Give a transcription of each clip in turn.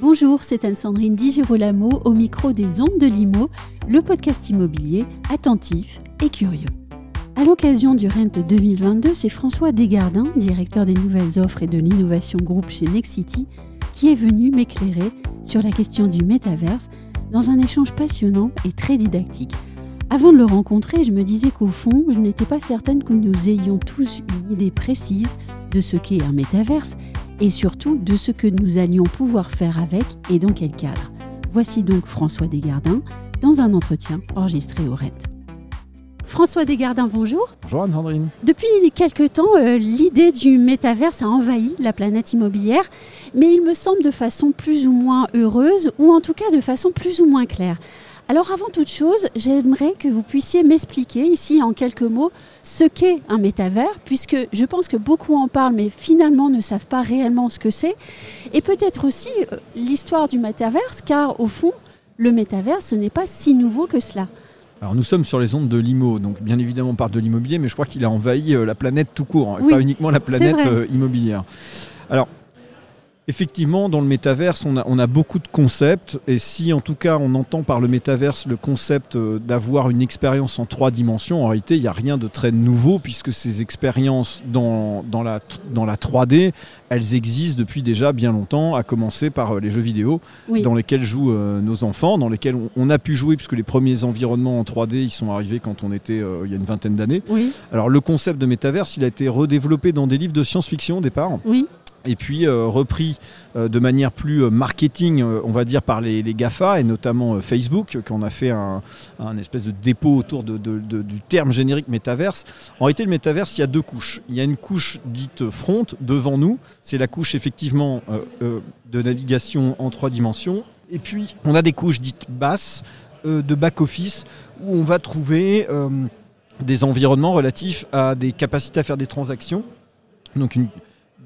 Bonjour, c'est Anne-Sandrine Di Girolamo au micro des Ondes de Limo, le podcast immobilier attentif et curieux. À l'occasion du Rent 2022, c'est François Desgardins, directeur des nouvelles offres et de l'innovation groupe chez Nexity, qui est venu m'éclairer sur la question du métaverse dans un échange passionnant et très didactique. Avant de le rencontrer, je me disais qu'au fond, je n'étais pas certaine que nous ayons tous une idée précise de ce qu'est un métaverse et surtout de ce que nous allions pouvoir faire avec et dans quel cadre. Voici donc François Desgardins dans un entretien enregistré au RENT. François Desgardins, bonjour. Bonjour Anne-Sandrine. Depuis quelque temps, euh, l'idée du métaverse a envahi la planète immobilière, mais il me semble de façon plus ou moins heureuse, ou en tout cas de façon plus ou moins claire. Alors avant toute chose, j'aimerais que vous puissiez m'expliquer ici en quelques mots ce qu'est un métavers, puisque je pense que beaucoup en parlent, mais finalement ne savent pas réellement ce que c'est, et peut-être aussi euh, l'histoire du métaverse, car au fond, le métavers, ce n'est pas si nouveau que cela. Alors nous sommes sur les ondes de l'IMO, donc bien évidemment on parle de l'immobilier, mais je crois qu'il a envahi euh, la planète tout court, hein, et pas uniquement la planète euh, immobilière. Alors Effectivement, dans le métaverse, on a, beaucoup de concepts. Et si, en tout cas, on entend par le métaverse le concept euh, d'avoir une expérience en trois dimensions, en réalité, il n'y a rien de très nouveau, puisque ces expériences dans, la, dans la 3D, elles existent depuis déjà bien longtemps, à commencer par euh, les jeux vidéo, dans lesquels jouent euh, nos enfants, dans lesquels on, a pu jouer, puisque les premiers environnements en 3D, ils sont arrivés quand on était il y a une vingtaine d'années. Alors, le concept de métaverse, il a été redéveloppé dans des livres de science-fiction au départ. Oui et puis euh, repris euh, de manière plus euh, marketing, on va dire, par les, GAFA et notamment Facebook, qu'on a fait un, espèce de dépôt autour du terme générique métaverse. En réalité, le métaverse, il y a deux couches. Il y a une couche dite front devant nous, c'est la couche effectivement de navigation en trois dimensions. Et puis, on a des couches dites basses de back-office où on va trouver des environnements relatifs à des capacités à faire des transactions. Donc une,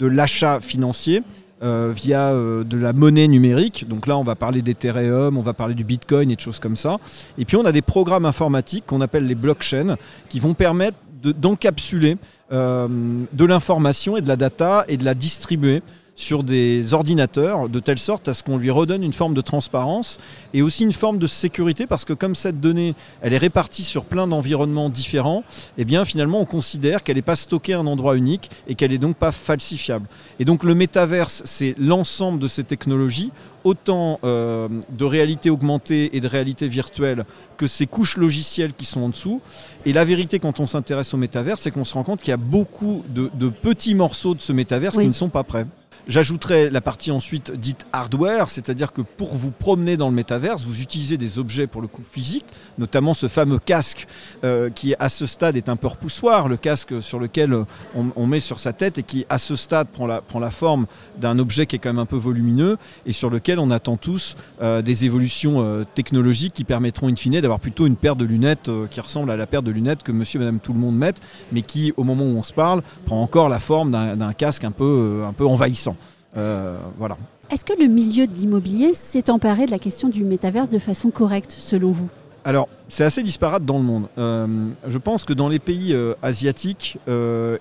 de l'achat financier. Euh, via euh, de la monnaie numérique. Donc là, on va parler d'Ethereum, on va parler du Bitcoin et de choses comme ça. Et puis, on a des programmes informatiques qu'on appelle les blockchains qui vont permettre d'encapsuler euh, de l'information et de la data et de la distribuer sur des ordinateurs de telle sorte à ce qu'on lui redonne une forme de transparence et aussi une forme de sécurité parce que comme cette donnée elle est répartie sur plein d'environnements différents, et eh bien finalement on considère qu'elle n'est pas stockée à un endroit unique et qu'elle n'est donc pas falsifiable. Et donc le métaverse c'est l'ensemble de ces technologies autant euh, de réalité augmentée et de réalité virtuelle que ces couches logicielles qui sont en dessous. Et la vérité quand on s'intéresse au métaverse, c'est qu'on se rend compte qu'il y a beaucoup de, petits morceaux de ce métaverse qui ne sont pas prêts. J'ajouterai la partie ensuite dite hardware, c'est-à-dire que pour vous promener dans le métaverse, vous utilisez des objets pour le coup physique, notamment ce fameux casque euh, qui à ce stade est un peu repoussoir, le casque sur lequel on, met sur sa tête et qui à ce stade prend la, prend la forme d'un objet qui est quand même un peu volumineux et sur lequel on attend tous euh, des évolutions euh, technologiques qui permettront in fine d'avoir plutôt une paire de lunettes qui ressemble à la paire de lunettes que monsieur et madame tout le monde mettent, mais qui au moment où on se parle prend encore la forme d'un casque un peu, un peu envahissant. Euh, voilà. Est-ce que le milieu de l'immobilier s'est emparé de la question du métaverse de façon correcte, selon vous? Alors, c'est assez disparate dans le monde. Euh, je pense que dans les pays euh, asiatiques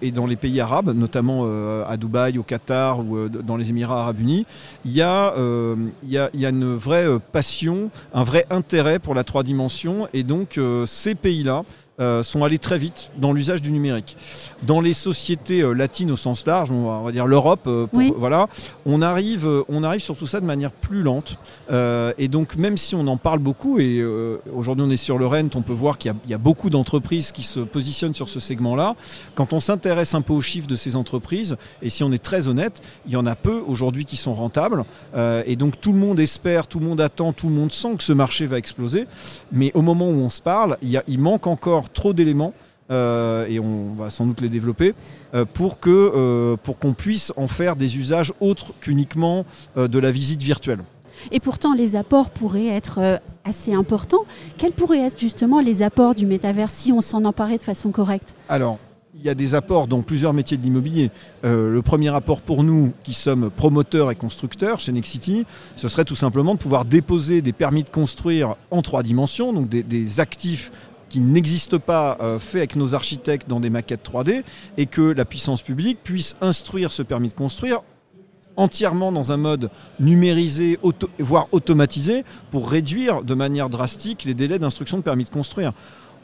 et dans les pays arabes, notamment à Dubaï, au Qatar ou dans les Émirats arabes unis, il y, a, y, a, une vraie passion, un vrai intérêt pour la trois dimensions. Et donc, ces pays-là euh, sont allés très vite dans l'usage du numérique. Dans les sociétés euh, latines au sens large, on va, dire l'Europe, euh, voilà, on arrive, on arrive sur tout ça de manière plus lente. et donc même si on en parle beaucoup, et aujourd'hui on est sur le Rent, on peut voir qu'il y, a beaucoup d'entreprises qui se positionnent sur ce segment-là. Quand on s'intéresse un peu aux chiffres de ces entreprises, et si on est très honnête, il y en a peu aujourd'hui qui sont rentables. et donc tout le monde espère, tout le monde attend, tout le monde sent que ce marché va exploser. Mais au moment où on se parle, il, il manque encore trop d'éléments. Euh, et on va sans doute les développer, euh, pour euh, pour qu'on puisse en faire des usages autres qu'uniquement de la visite virtuelle. Et pourtant, les apports pourraient être assez importants. Quels pourraient être justement les apports du métavers si on s'en emparait de façon correcte? Alors, il y a des apports dans plusieurs métiers de l'immobilier. Euh, le premier apport pour nous, qui sommes promoteurs et constructeurs chez Nexity, ce serait tout simplement de pouvoir déposer des permis de construire en trois dimensions, donc des, actifs qui n'existent pas euh, faits avec nos architectes dans des maquettes 3D, et que la puissance publique puisse instruire ce permis de construire entièrement dans un mode numérisé, voire automatisé, pour réduire de manière drastique les délais d'instruction de permis de construire.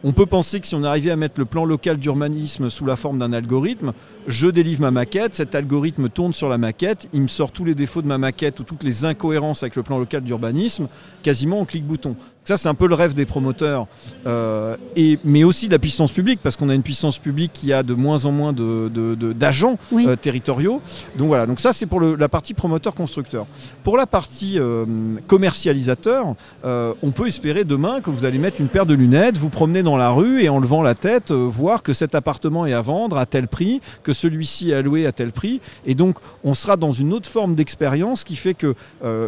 On peut penser que si on arrivait à mettre le plan local d'urbanisme sous la forme d'un algorithme, je délivre ma maquette, cet algorithme tourne sur la maquette, il me sort tous les défauts de ma maquette ou toutes les incohérences avec le plan local d'urbanisme, quasiment en clic-bouton. Ça, c'est un peu le rêve des promoteurs, euh, et, mais aussi de la puissance publique, parce qu'on a une puissance publique qui a de moins en moins d'agents de, de, euh, territoriaux. Donc voilà, donc ça, c'est pour le, la partie promoteur-constructeur. Pour la partie euh, commercialisateur, on peut espérer demain que vous allez mettre une paire de lunettes, vous promener dans la rue et en levant la tête, voir que cet appartement est à vendre à tel prix, que celui-ci est alloué à tel prix. Et donc, on sera dans une autre forme d'expérience qui fait que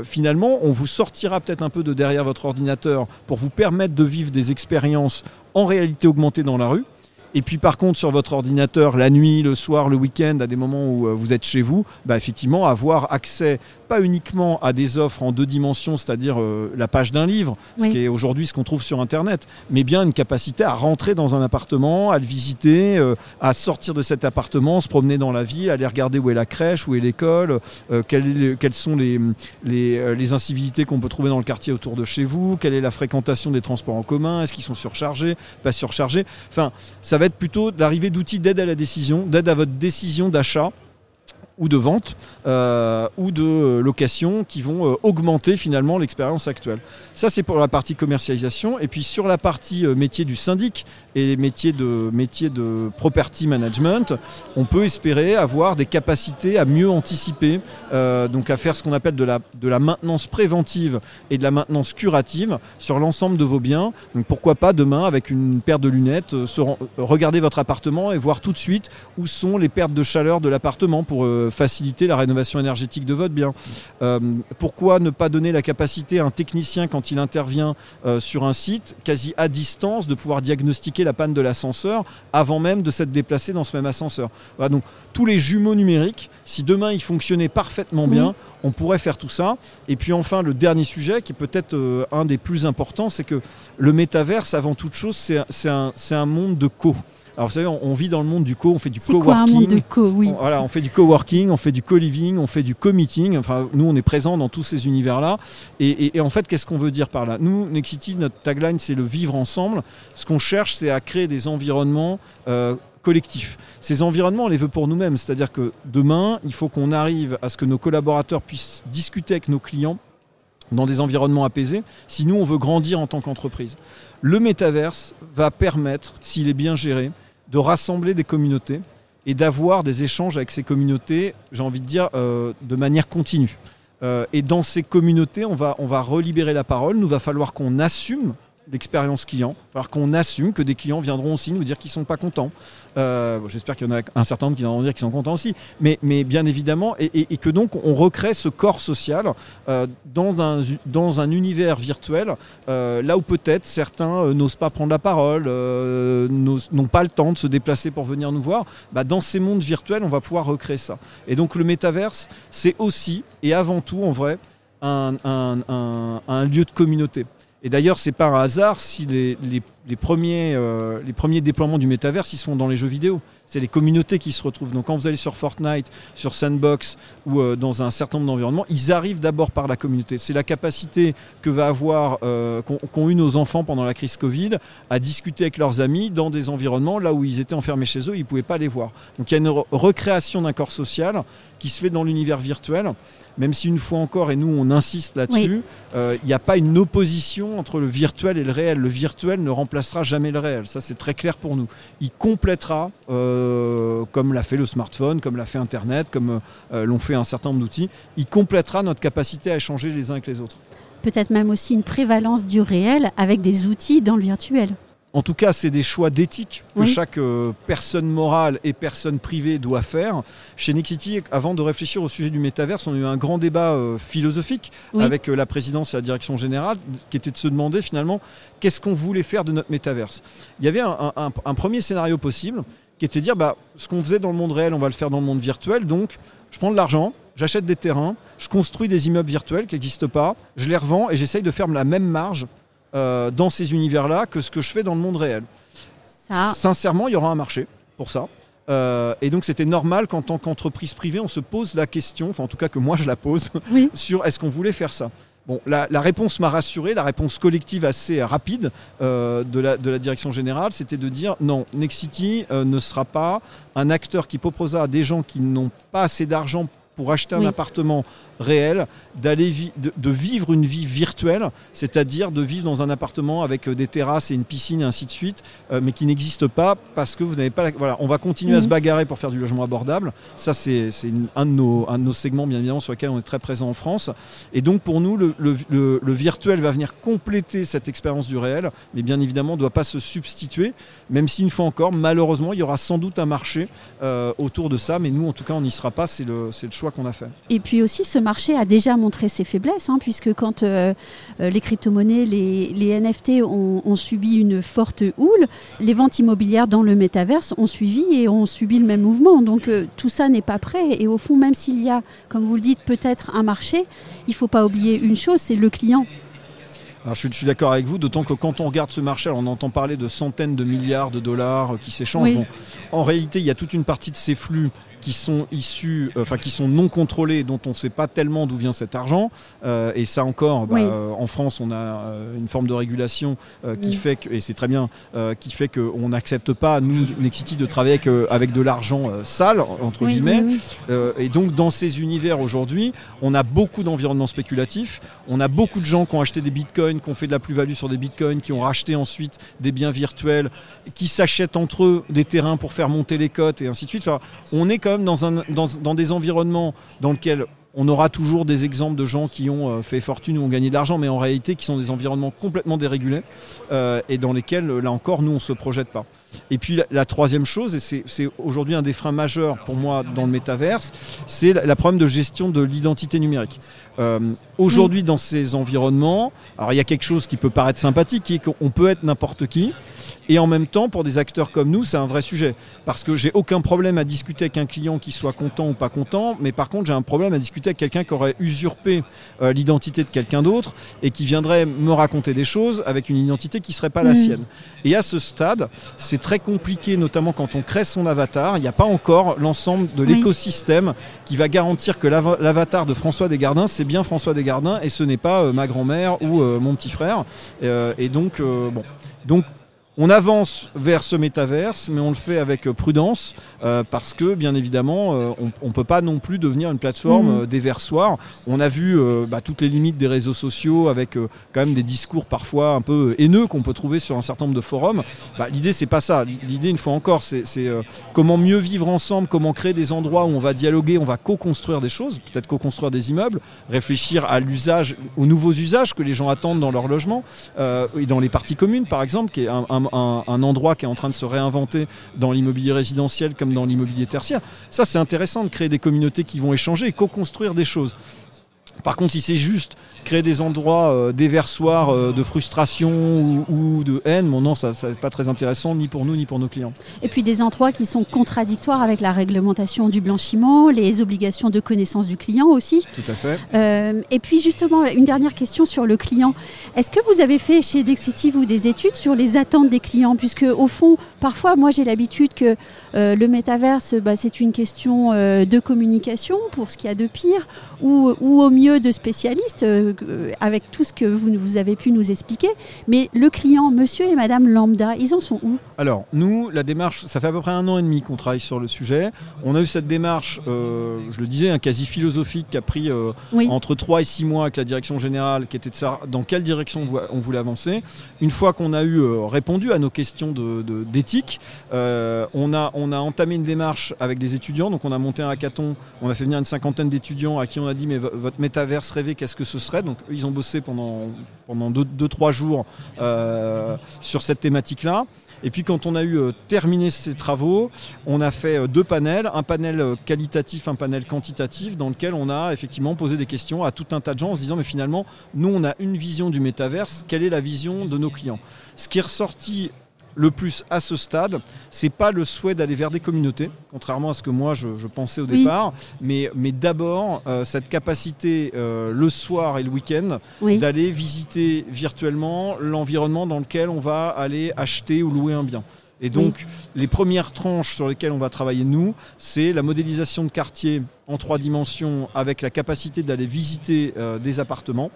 finalement, on vous sortira peut-être un peu de derrière votre ordinateur pour vous permettre de vivre des expériences en réalité augmentée dans la rue. Et puis par contre sur votre ordinateur la nuit, le soir, le week-end, à des moments où euh, vous êtes chez vous, bah, effectivement avoir accès pas uniquement à des offres en deux dimensions, c'est-à-dire euh, la page d'un livre, ce qui est aujourd'hui ce qu'on trouve sur Internet, mais bien une capacité à rentrer dans un appartement, à le visiter, euh, à sortir de cet appartement, se promener dans la ville, aller regarder où est la crèche, où est l'école, euh, quelles, sont les, les, incivilités qu'on peut trouver dans le quartier autour de chez vous, quelle est la fréquentation des transports en commun, est-ce qu'ils sont surchargés, pas surchargés. Enfin, ça va être plutôt l'arrivée d'outils d'aide à la décision, d'aide à votre décision d'achat ou de vente euh, ou de location qui vont euh, augmenter finalement l'expérience actuelle. Ça c'est pour la partie commercialisation et puis sur la partie euh, métier du syndic et métier de, métier de property management, on peut espérer avoir des capacités à mieux anticiper, donc à faire ce qu'on appelle de la, de la maintenance préventive et de la maintenance curative sur l'ensemble de vos biens. Donc pourquoi pas demain avec une paire de lunettes regarder votre appartement et voir tout de suite où sont les pertes de chaleur de l'appartement pour faciliter la rénovation énergétique de votre bien. Euh, pourquoi ne pas donner la capacité à un technicien, quand il intervient euh, sur un site, quasi à distance, de pouvoir diagnostiquer la panne de l'ascenseur avant même de s'être déplacé dans ce même ascenseur? Voilà, Donc tous les jumeaux numériques, si demain ils fonctionnaient parfaitement bien, on pourrait faire tout ça. Et puis enfin, le dernier sujet, qui est peut-être euh, un des plus importants, c'est que le métaverse, avant toute chose, c'est un, un monde de co. Alors vous savez, on, vit dans le monde du co, on fait du coworking. de co, oui. on, voilà, on fait du coworking, on fait du co-living, on fait du co-meeting. Enfin, nous, on est présent dans tous ces univers-là. Et, en fait, qu'est-ce qu'on veut dire par là? Nous, Nexity, notre tagline, c'est le vivre ensemble. Ce qu'on cherche, c'est à créer des environnements euh, collectifs. Ces environnements, on les veut pour nous-mêmes. C'est-à-dire que demain, il faut qu'on arrive à ce que nos collaborateurs puissent discuter avec nos clients dans des environnements apaisés, si nous, on veut grandir en tant qu'entreprise. Le métaverse va permettre, s'il est bien géré, de rassembler des communautés et d'avoir des échanges avec ces communautés, j'ai envie de dire, euh, de manière continue. Euh, et dans ces communautés, on va, on va relibérer la parole. Nous va falloir qu'on assume l'expérience client. Falloir qu'on assume que des clients viendront aussi nous dire qu'ils ne sont pas contents. Euh, j'espère qu'il y en a un certain nombre qui viendront dire qu'ils sont contents aussi. Mais, mais bien évidemment, et, que donc on recrée ce corps social euh, dans, un, dans un univers virtuel, euh, là où peut-être certains n'osent pas prendre la parole, n'ont pas le temps de se déplacer pour venir nous voir. Bah, dans ces mondes virtuels, on va pouvoir recréer ça. Et donc le métaverse, c'est aussi et avant tout, en vrai, un, un lieu de communauté. Et d'ailleurs, c'est pas un hasard si les, premiers, euh, premiers déploiements du métaverse sont dans les jeux vidéo. C'est les communautés qui se retrouvent. Donc quand vous allez sur Fortnite, sur Sandbox ou euh, dans un certain nombre d'environnements, ils arrivent d'abord par la communauté. C'est la capacité que va avoir, euh, qu'ont eu nos enfants pendant la crise Covid à discuter avec leurs amis dans des environnements là où ils étaient enfermés chez eux, ils ne pouvaient pas les voir. Donc il y a une recréation d'un corps social qui se fait dans l'univers virtuel même si une fois encore, et nous on insiste là-dessus, euh, il n'y a pas une opposition entre le virtuel et le réel. Le virtuel ne remplacera jamais le réel, ça c'est très clair pour nous. Il complétera, euh, comme l'a fait le smartphone, comme l'a fait Internet, comme euh, l'ont fait un certain nombre d'outils, il complétera notre capacité à échanger les uns avec les autres. Peut-être même aussi une prévalence du réel avec des outils dans le virtuel. En tout cas, c'est des choix d'éthique que chaque euh, personne morale et personne privée doit faire. Chez Nexity, avant de réfléchir au sujet du métaverse, on a eu un grand débat euh, philosophique avec euh, la présidence et la direction générale, qui était de se demander finalement qu'est-ce qu'on voulait faire de notre métaverse? Il y avait un, premier scénario possible, qui était de dire bah, ce qu'on faisait dans le monde réel, on va le faire dans le monde virtuel. Donc, je prends de l'argent, j'achète des terrains, je construis des immeubles virtuels qui n'existent pas, je les revends et j'essaye de faire la même marge euh, dans ces univers-là que ce que je fais dans le monde réel. Sincèrement, il y aura un marché pour ça. Euh, et donc c'était normal qu'en tant qu'entreprise privée, on se pose la question, enfin en tout cas que moi je la pose, sur est-ce qu'on voulait faire ça. Bon, la, réponse m'a rassuré, la réponse collective assez rapide euh, de, la, direction générale, c'était de dire non, Nexity euh, ne sera pas un acteur qui proposera à des gens qui n'ont pas assez d'argent pour acheter un appartement réel, d'aller de, vivre une vie virtuelle, c'est-à-dire de vivre dans un appartement avec euh, des terrasses et une piscine et ainsi de suite, euh, mais qui n'existe pas parce que vous n'avez pas. Voilà, on va continuer à se mhm. bagarrer pour faire du logement abordable. Ça, c'est un, de nos, un de nos segments, bien évidemment, sur lesquels on est très présent en France. Et donc, pour nous, le, le, virtuel va venir compléter cette expérience du réel, mais bien évidemment, ne doit pas se substituer, même si, une fois encore, malheureusement, il y aura sans doute un marché euh, autour de ça, mais nous, en tout cas, on n'y sera pas. C'est le, le choix qu'on a fait. Et puis aussi, ce marché a déjà montré ses faiblesses, hein, puisque quand euh, euh, les crypto-monnaies, les, NFT ont, subi une forte houle, les ventes immobilières dans le métaverse ont suivi et ont subi le même mouvement. Donc euh, tout ça n'est pas prêt. Et au fond, même s'il y a, comme vous le dites, peut-être un marché, il ne faut pas oublier une chose, c'est le client. Alors, je suis, d'accord avec vous, d'autant que quand on regarde ce marché, on entend parler de centaines de milliards de dollars qui s'échangent. en réalité, il y a toute une partie de ces flux qui sont issus, euh, enfin qui sont non contrôlés, dont on ne sait pas tellement d'où vient cet argent. Euh, et ça encore, bah, euh, en France, on a une forme de régulation qui fait que, et c'est très bien, qui fait qu'on n'accepte pas nous Nexity de travailler avec, avec de l'argent sale entre guillemets. et donc dans ces univers aujourd'hui, on a beaucoup d'environnements spéculatifs. On a beaucoup de gens qui ont acheté des bitcoins, qui ont fait de la plus-value sur des bitcoins, qui ont racheté ensuite des biens virtuels, qui s'achètent entre eux des terrains pour faire monter les cotes et ainsi de suite. Enfin, on est dans, des environnements dans lesquels on aura toujours des exemples de gens qui ont euh, fait fortune ou ont gagné de l'argent, mais en réalité qui sont des environnements complètement dérégulés euh, et dans lesquels, là encore, nous, on ne se projette pas. Et puis la, troisième chose, et c'est aujourd'hui un des freins majeurs pour moi dans le métaverse, c'est la, problème de gestion de l'identité numérique. Euh, aujourd'hui, dans ces environnements, alors il y a quelque chose qui peut paraître sympathique, qui est qu'on peut être n'importe qui, et en même temps, pour des acteurs comme nous, c'est un vrai sujet. Parce que j'ai aucun problème à discuter avec un client qui soit content ou pas content, mais par contre, j'ai un problème à discuter avec quelqu'un qui aurait usurpé euh, l'identité de quelqu'un d'autre et qui viendrait me raconter des choses avec une identité qui ne serait pas la sienne. Et à ce stade, c'est très compliqué, notamment quand on crée son avatar. Il n'y a pas encore l'ensemble de l'écosystème qui va garantir que l'avatar de François Desgardins, c'est bien François Desgardins et ce n'est pas euh, ma grand-mère ou euh, mon petit frère. Euh, et donc, bon. Donc, on avance vers ce métaverse, mais on le fait avec prudence euh, parce que, bien évidemment, euh, on ne peut pas non plus devenir une plateforme mmh. euh, déversoir. On a vu bah, toutes les limites des réseaux sociaux avec quand même des discours parfois un peu haineux qu'on peut trouver sur un certain nombre de forums. Bah, L'idée, c'est pas ça. L'idée, une fois encore, c'est comment mieux vivre ensemble, comment créer des endroits où on va dialoguer, on va co-construire des choses, peut-être co-construire des immeubles, réfléchir à l'usage, aux nouveaux usages que les gens attendent dans leur logement et dans les parties communes, par exemple, qui est un, un un, endroit qui est en train de se réinventer dans l'immobilier résidentiel comme dans l'immobilier tertiaire. Ça, c'est intéressant de créer des communautés qui vont échanger et co-construire des choses. Par contre, si c'est juste créer des endroits euh, déversoirs euh, de frustration ou, de haine, bon non, ça n'est pas très intéressant ni pour nous ni pour nos clients. Et puis des endroits qui sont contradictoires avec la réglementation du blanchiment, les obligations de connaissance du client aussi. Tout à fait. Euh, et puis justement, une dernière question sur le client. Est-ce que vous avez fait chez Dexity vous des études sur les attentes des clients? Puisque au fond, parfois, moi j'ai l'habitude que le métaverse, bah, c'est une question de communication pour ce qu'il y a de pire, ou, ou au mieux de spécialistes euh, avec tout ce que vous, vous, avez pu nous expliquer. Mais le client, monsieur et madame lambda, ils en sont où? Alors, nous, la démarche, ça fait à peu près un an et demi qu'on travaille sur le sujet. On a eu cette démarche, euh, je le disais, un quasi philosophique qui a pris euh, entre 3 et 6 mois avec la direction générale, qui était de ça, dans quelle direction on voulait avancer. Une fois qu'on a eu répondu à nos questions d'éthique, de, on, a, on a entamé une démarche avec des étudiants. Donc, on a monté un hackathon, on a fait venir une cinquantaine d'étudiants à qui on a dit, mais votre métaverse rêvé, qu'est-ce que ce serait? Donc ils ont bossé pendant 2-3 pendant deux, trois jours euh, sur cette thématique-là. Et puis quand on a eu euh, terminé ces travaux, on a fait euh, deux panels, un panel qualitatif, un panel quantitatif, dans lequel on a effectivement posé des questions à tout un tas de gens en se disant mais finalement, nous on a une vision du métaverse, quelle est la vision de nos clients? Ce qui est ressorti le plus à ce stade, c'est pas le souhait d'aller vers des communautés, contrairement à ce que moi je, pensais au départ, mais, mais d'abord euh, cette capacité euh, le soir et le week-end d'aller visiter virtuellement l'environnement dans lequel on va aller acheter ou louer un bien. Et donc, les premières tranches sur lesquelles on va travailler, nous, c'est la modélisation de quartier en trois dimensions avec la capacité d'aller visiter euh, des appartements.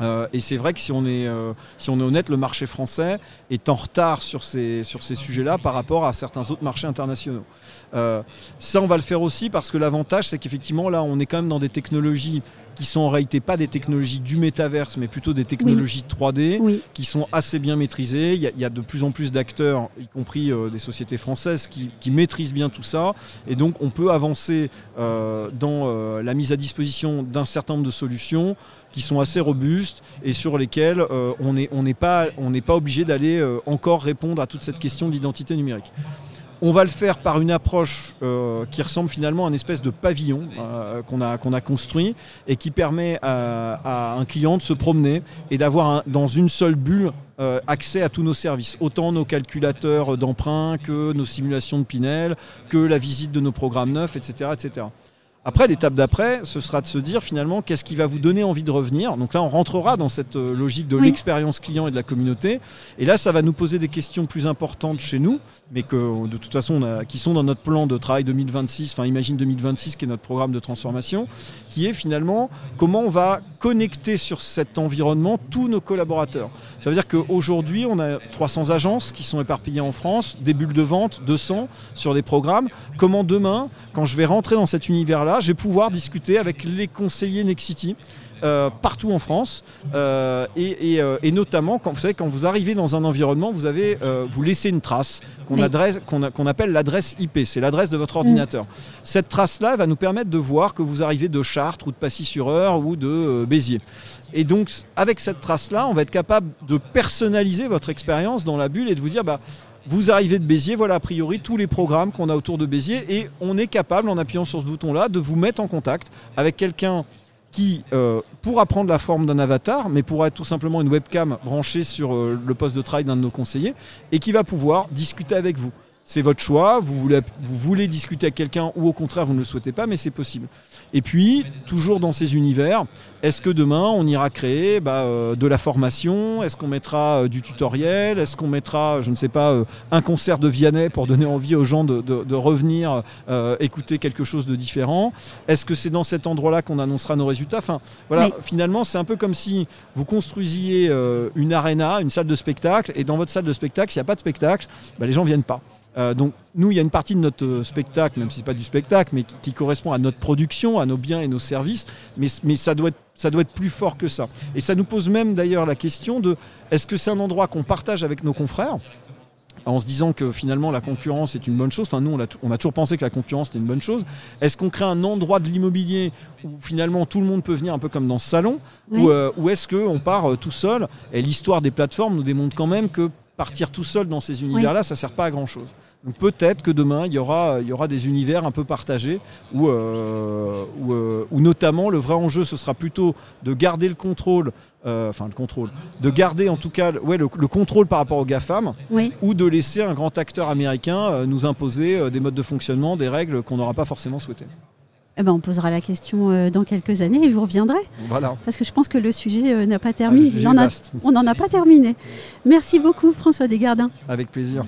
Euh, et c'est vrai que si on, est, euh, si on est honnête, le marché français est en retard sur ces, sur ces sujets-là par rapport à certains autres marchés internationaux. ça, on va le faire aussi parce que l'avantage, c'est qu'effectivement, là, on est quand même dans des technologies qui sont en réalité pas des technologies du métaverse, mais plutôt des technologies 3D, qui sont assez bien maîtrisées. Il y, a, de plus en plus d'acteurs, y compris euh, des sociétés françaises, qui, maîtrisent bien tout ça. Et donc, on peut avancer euh, dans euh, la mise à disposition d'un certain nombre de solutions qui sont assez robustes et sur lesquelles on n'est on pas, pas obligé d'aller encore répondre à toute cette question de l'identité numérique. On va le faire par une approche euh, qui ressemble finalement à une espèce de pavillon euh, qu'on a, qu'on a construit et qui permet à, un client de se promener et d'avoir dans une seule bulle euh, accès à tous nos services, autant nos calculateurs d'emprunt que nos simulations de Pinel, que la visite de nos programmes neufs, etc. etc. Après, l'étape d'après, ce sera de se dire finalement qu'est-ce qui va vous donner envie de revenir. Donc là, on rentrera dans cette euh, logique de l'expérience client et de la communauté. Et là, ça va nous poser des questions plus importantes chez nous, mais que de toute façon, qui sont dans notre plan de travail 2026, enfin Imagine 2026, qui est notre programme de transformation, qui est finalement comment on va connecter sur cet environnement tous nos collaborateurs. Ça veut dire qu'aujourd'hui, on a 300 agences qui sont éparpillées en France, des bulles de vente, 200 sur des programmes. Comment demain, quand je vais rentrer dans cet univers-là, je vais pouvoir discuter avec les conseillers Nexity euh, partout en France. Euh, euh, et, notamment, quand vous savez, quand vous arrivez dans un environnement, vous, avez, vous laissez une trace qu'on appelle l'adresse IP. C'est l'adresse de votre ordinateur. Cette trace-là va nous permettre de voir que vous arrivez de Chartres ou de Passy-sur-Eure ou de Béziers. Et donc, avec cette trace-là, on va être capable de personnaliser votre expérience dans la bulle et de vous dire, bah, vous arrivez de Béziers, voilà a priori tous les programmes qu'on a autour de Béziers et on est capable, en appuyant sur ce bouton-là, de vous mettre en contact avec quelqu'un qui euh, pourra prendre la forme d'un avatar, mais pourra être tout simplement une webcam branchée sur euh, le poste de travail d'un de nos conseillers, et qui va pouvoir discuter avec vous. C'est votre choix, vous voulez, vous voulez discuter avec quelqu'un ou au contraire vous ne le souhaitez pas, mais c'est possible. Et puis, toujours dans ces univers, est-ce que demain on ira créer bah, euh, de la formation? Est-ce qu'on mettra euh, du tutoriel? Est-ce qu'on mettra, je ne sais pas, euh, un concert de Vianney pour donner envie aux gens de, revenir écouter quelque chose de différent? Est-ce que c'est dans cet endroit-là qu'on annoncera nos résultats? Enfin, voilà, finalement, c'est un peu comme si vous construisiez une arena, une salle de spectacle, et dans votre salle de spectacle, s'il n'y a pas de spectacle, bah, les gens ne viennent pas. Euh, donc nous, il y a une partie de notre euh, spectacle, même si ce n'est pas du spectacle, mais qui, correspond à notre production, à nos biens et nos services, mais, mais ça, doit être, ça doit être plus fort que ça. Et ça nous pose même d'ailleurs la question de est-ce que c'est un endroit qu'on partage avec nos confrères en se disant que finalement la concurrence est une bonne chose? Enfin, nous, on a, on a toujours pensé que la concurrence était une bonne chose. Est-ce qu'on crée un endroit de l'immobilier où finalement tout le monde peut venir un peu comme dans ce salon? Ou, euh, ou est-ce qu'on part tout seul? Et l'histoire des plateformes nous démontre quand même que partir tout seul dans ces univers-là, ça ne sert pas à grand-chose. Donc peut-être que demain, il y, aura, il y aura des univers un peu partagés où, euh, euh, où, notamment le vrai enjeu, ce sera plutôt de garder le contrôle, euh, enfin le contrôle, de garder en tout cas ouais, le, contrôle par rapport aux GAFAM, ou de laisser un grand acteur américain nous imposer des modes de fonctionnement, des règles qu'on n'aura pas forcément souhaitées. Eh ben, on posera la question dans quelques années et vous reviendrez. Voilà. Parce que je pense que le sujet n'a pas terminé. Ah, on n'en a pas terminé. Merci beaucoup François Desgardins. Avec plaisir.